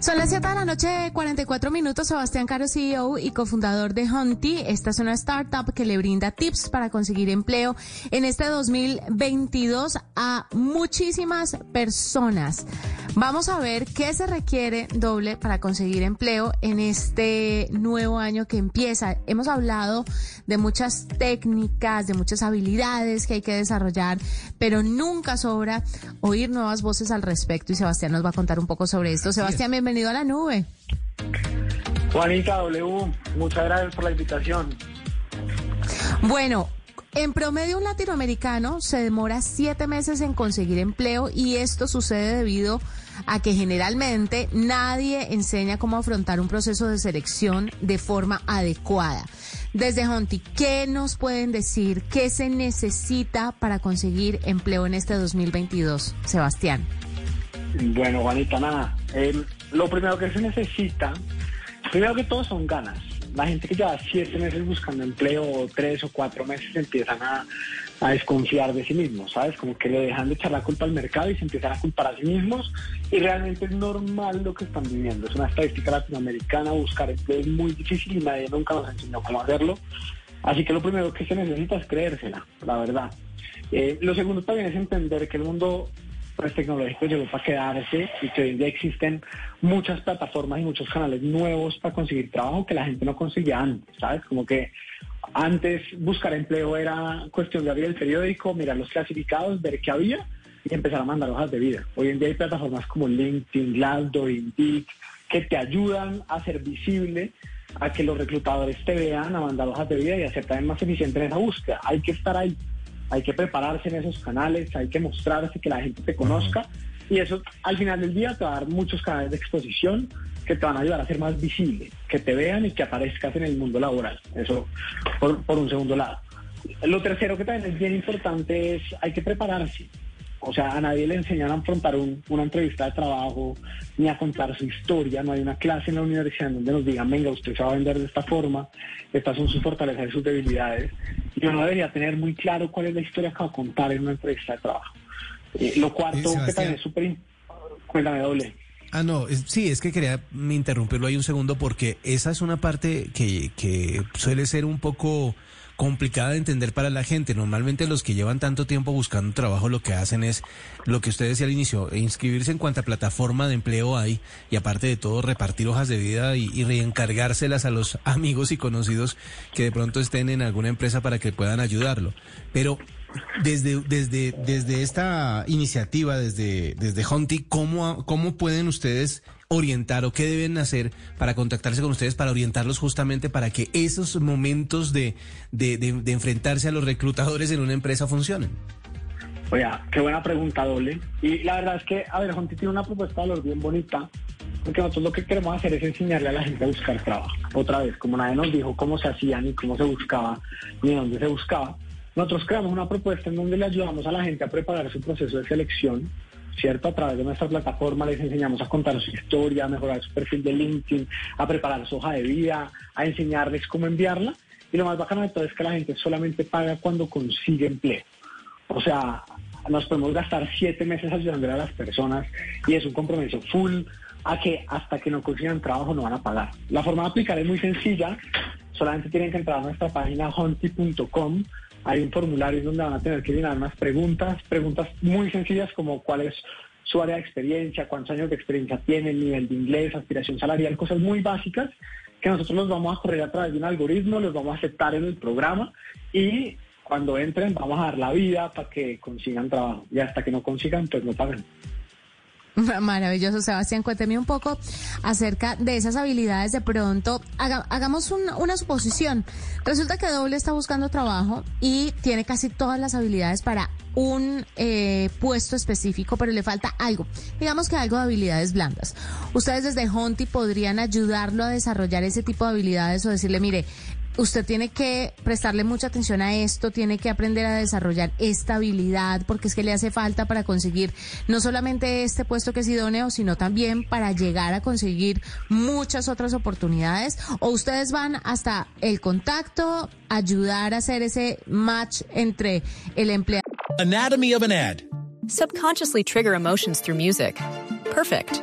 Son las 7 de la noche, 44 minutos. Sebastián Caro, CEO y cofundador de Hunty. Esta es una startup que le brinda tips para conseguir empleo en este 2022 a muchísimas personas. Vamos a ver qué se requiere doble para conseguir empleo en este nuevo año que empieza. Hemos hablado de muchas técnicas, de muchas habilidades que hay que desarrollar, pero nunca sobra oír nuevas voces al respecto y Sebastián nos va a contar un poco sobre esto. Sebastián, bienvenido bienvenido a la nube. Juanita W, muchas gracias por la invitación. Bueno, en promedio un latinoamericano se demora siete meses en conseguir empleo y esto sucede debido a que generalmente nadie enseña cómo afrontar un proceso de selección de forma adecuada. Desde Honti, ¿qué nos pueden decir? ¿Qué se necesita para conseguir empleo en este 2022? Sebastián. Bueno, Juanita, nada. Eh, lo primero que se necesita, primero que todo son ganas. La gente que lleva siete meses buscando empleo, o tres o cuatro meses, empiezan a, desconfiar de sí mismos, ¿sabes? Como que le dejan de echar la culpa al mercado y se empiezan a culpar a sí mismos. Y realmente es normal lo que están viviendo. Es una estadística latinoamericana, buscar empleo es muy difícil y nadie nunca nos enseñó cómo hacerlo. Así que lo primero que se necesita es creérsela, la verdad. Eh, lo segundo también es entender que el mundo pues, tecnológico llegó para quedarse y que hoy en día existen muchas plataformas y muchos canales nuevos para conseguir trabajo que la gente no conseguía antes, ¿sabes? Como que antes buscar empleo era cuestión de abrir el periódico, mirar los clasificados, ver qué había y empezar a mandar hojas de vida. Hoy en día hay plataformas como LinkedIn, Glassdoor, Indeed, que te ayudan a ser visible, a que los reclutadores te vean, a mandar hojas de vida y a ser también más eficiente en esa búsqueda. Hay que estar ahí hay que prepararse en esos canales, hay que mostrarse, que la gente te conozca y eso al final del día te va a dar muchos canales de exposición que te van a ayudar a ser más visible, que te vean y que aparezcas en el mundo laboral. Eso por, un segundo lado. Lo tercero que también es bien importante es hay que prepararse. O sea, a nadie le enseñan a afrontar una entrevista de trabajo ni a contar su historia. No hay una clase en la universidad donde nos digan, venga, usted se va a vender de esta forma, estas son sus fortalezas y sus debilidades. Y uno debería tener muy claro cuál es la historia que va a contar en una entrevista de trabajo. Eh, lo cuarto, que también es súper... Cuéntame, doble. Ah, no, sí, es que quería interrumpirlo ahí un segundo porque esa es una parte que, que suele ser un poco complicada de entender para la gente. Normalmente los que llevan tanto tiempo buscando trabajo lo que hacen es lo que usted decía al inicio, inscribirse en cuanta plataforma de empleo hay y aparte de todo repartir hojas de vida y, reencargárselas a los amigos y conocidos que de pronto estén en alguna empresa para que puedan ayudarlo. Pero desde, desde, desde esta iniciativa, desde, desde Honti, ¿cómo, ¿cómo pueden ustedes orientar o qué deben hacer para contactarse con ustedes, para orientarlos justamente para que esos momentos de, de, de, enfrentarse a los reclutadores en una empresa funcionen? Oye, qué buena pregunta, Doble. Y la verdad es que, a ver, Honti tiene una propuesta de valor bien bonita, porque nosotros lo que queremos hacer es enseñarle a la gente a buscar trabajo. Otra vez, como nadie nos dijo cómo se hacía, ni cómo se buscaba, ni dónde se buscaba, nosotros creamos una propuesta en donde le ayudamos a la gente a preparar su proceso de selección, ¿cierto? A través de nuestra plataforma les enseñamos a contar su historia, a mejorar su perfil de LinkedIn, a preparar su hoja de vida, a enseñarles cómo enviarla. Y lo más bacano de todo es que la gente solamente paga cuando consigue empleo. O sea, nos podemos gastar siete meses ayudando a las personas y es un compromiso full a que hasta que no consigan trabajo no van a pagar. La forma de aplicar es muy sencilla, solamente tienen que entrar a nuestra página honti.com hay un formulario donde van a tener que llenar unas preguntas, preguntas muy sencillas como cuál es su área de experiencia, cuántos años de experiencia tiene, el nivel de inglés, aspiración salarial, cosas muy básicas que nosotros los vamos a correr a través de un algoritmo, los vamos a aceptar en el programa y cuando entren vamos a dar la vida para que consigan trabajo y hasta que no consigan pues no pagan. Maravilloso, Sebastián. Cuénteme un poco acerca de esas habilidades. De pronto, hagamos una suposición. Resulta que Doble está buscando trabajo y tiene casi todas las habilidades para un eh, puesto específico, pero le falta algo. Digamos que algo de habilidades blandas. Ustedes desde Honti podrían ayudarlo a desarrollar ese tipo de habilidades o decirle, mire, usted tiene que prestarle mucha atención a esto, tiene que aprender a desarrollar esta habilidad, porque es que le hace falta para conseguir no solamente este puesto que es idóneo, sino también para llegar a conseguir muchas otras oportunidades. O ustedes van hasta el contacto, ayudar a hacer ese match entre el empleado. Anatomy of an ad. Subconsciously trigger emotions through music. Perfect.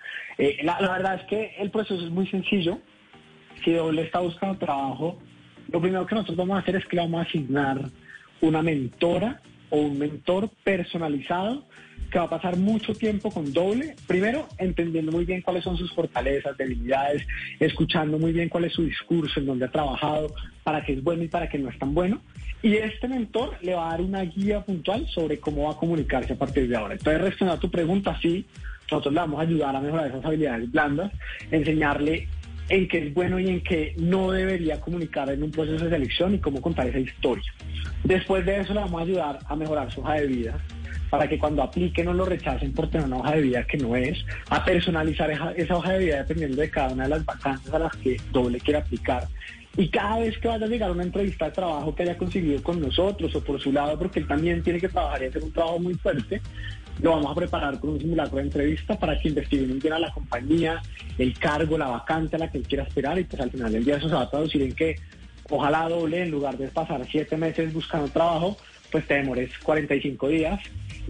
Eh, la, verdad es que el proceso es muy sencillo. Si doble está buscando trabajo, lo primero que nosotros vamos a hacer es que le vamos a asignar una mentora o un mentor personalizado que va a pasar mucho tiempo con doble, primero entendiendo muy bien cuáles son sus fortalezas, debilidades, escuchando muy bien cuál es su discurso, en dónde ha trabajado, para qué es bueno y para qué no es tan bueno. Y este mentor le va a dar una guía puntual sobre cómo va a comunicarse a partir de ahora. Entonces, respondiendo a tu pregunta, sí, nosotros le vamos a ayudar a mejorar esas habilidades blandas, enseñarle en qué es bueno y en qué no debería comunicar en un proceso de selección y cómo contar esa historia. Después de eso le vamos a ayudar a mejorar su hoja de vida para que cuando aplique no lo rechacen por tener una hoja de vida que no es, a personalizar esa, hoja de vida dependiendo de cada una de las vacantes a las que doble quiere aplicar. Y cada vez que vaya a llegar una entrevista de trabajo que haya conseguido con nosotros o por su lado, porque él también tiene que trabajar y hacer un trabajo muy fuerte, lo vamos a preparar con un simulacro de entrevista para que investigue muy bien a la compañía, el cargo, la vacante a la que él quiera esperar y pues al final del día eso se va a traducir en que ojalá doble, en lugar de pasar siete meses buscando trabajo, pues te demores 45 días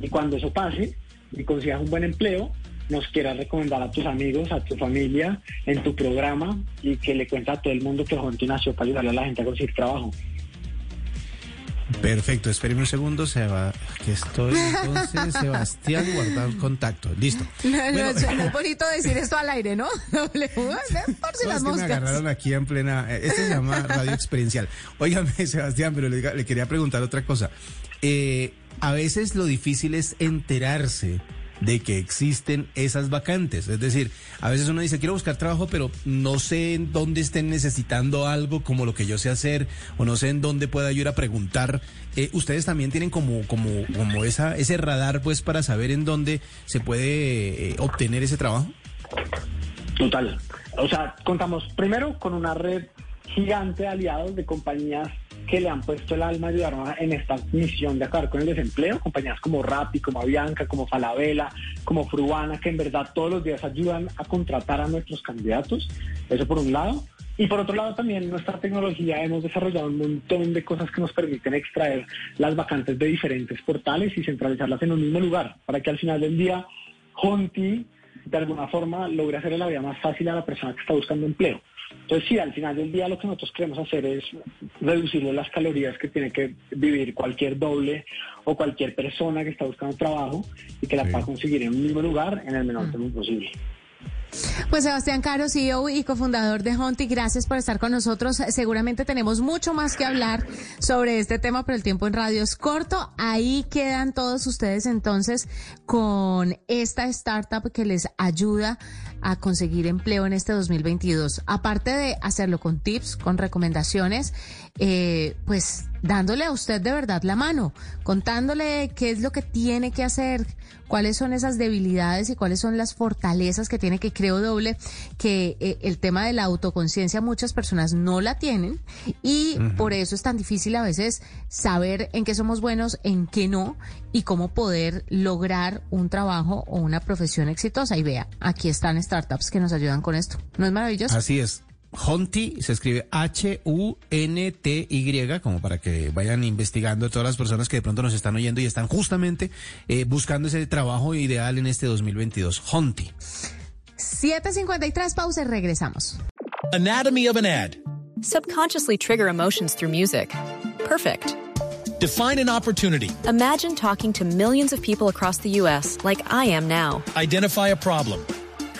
y cuando eso pase y consigas un buen empleo, nos quieras recomendar a tus amigos, a tu familia, en tu programa y que le cuenta a todo el mundo que Jonti nació para ayudarle a la gente a conseguir trabajo. Perfecto, espéreme un segundo, se va, que estoy entonces, Sebastián, guardar contacto, listo. No, es bonito decir esto al aire, ¿no? Doble por si las moscas. me agarraron aquí en plena, este se llama radio experiencial. Óigame, Sebastián, pero le, le quería preguntar otra cosa. Eh, a veces lo difícil es enterarse de que existen esas vacantes. Es decir, a veces uno dice, quiero buscar trabajo, pero no sé en dónde estén necesitando algo como lo que yo sé hacer, o no sé en dónde pueda yo ir a preguntar. Eh, ¿Ustedes también tienen como, como, como esa, ese radar, pues, para saber en dónde se puede eh, obtener ese trabajo? Total. O sea, contamos primero con una red gigante de aliados de compañías que le han puesto el alma ayudarnos en esta misión de acabar con el desempleo, compañías como Rappi, como Avianca, como Falabella, como Fruana, que en verdad todos los días ayudan a contratar a nuestros candidatos, eso por un lado. Y por otro lado también nuestra tecnología hemos desarrollado un montón de cosas que nos permiten extraer las vacantes de diferentes portales y centralizarlas en un mismo lugar, para que al final del día Honti de alguna forma logre hacerle la vida más fácil a la persona que está buscando empleo. Entonces, sí, al final del día lo que nosotros queremos hacer es reducirle las calorías que tiene que vivir cualquier doble o cualquier persona que está buscando trabajo y que la pueda conseguir en un mismo lugar en el menor mm. tiempo posible. Pues Sebastián Caro, CEO y cofundador de Honti, gracias por estar con nosotros. Seguramente tenemos mucho más que hablar sobre este tema, pero el tiempo en radio es corto. Ahí quedan todos ustedes entonces con esta startup que les ayuda a conseguir empleo en este 2022. Aparte de hacerlo con tips, con recomendaciones, eh, pues dándole a usted de verdad la mano, contándole qué es lo que tiene que hacer, cuáles son esas debilidades y cuáles son las fortalezas que tiene que creo doble, que eh, el tema de la autoconciencia muchas personas no la tienen y por eso es tan difícil a veces saber en qué somos buenos, en qué no y cómo poder lograr un trabajo o una profesión exitosa. Y vea, aquí están startups que nos ayudan con esto. ¿No es maravilloso? Así es. Honti se escribe H-U-N-T-Y, como para que vayan investigando todas las personas que de pronto nos están oyendo y están justamente eh, buscando ese trabajo ideal en este 2022. Honti. 7.53, pausa y regresamos. Anatomy of an ad. Subconsciously trigger emotions through music. Perfect. Define an opportunity. Imagine talking to millions of people across the U.S. like I am now. Identify a problem.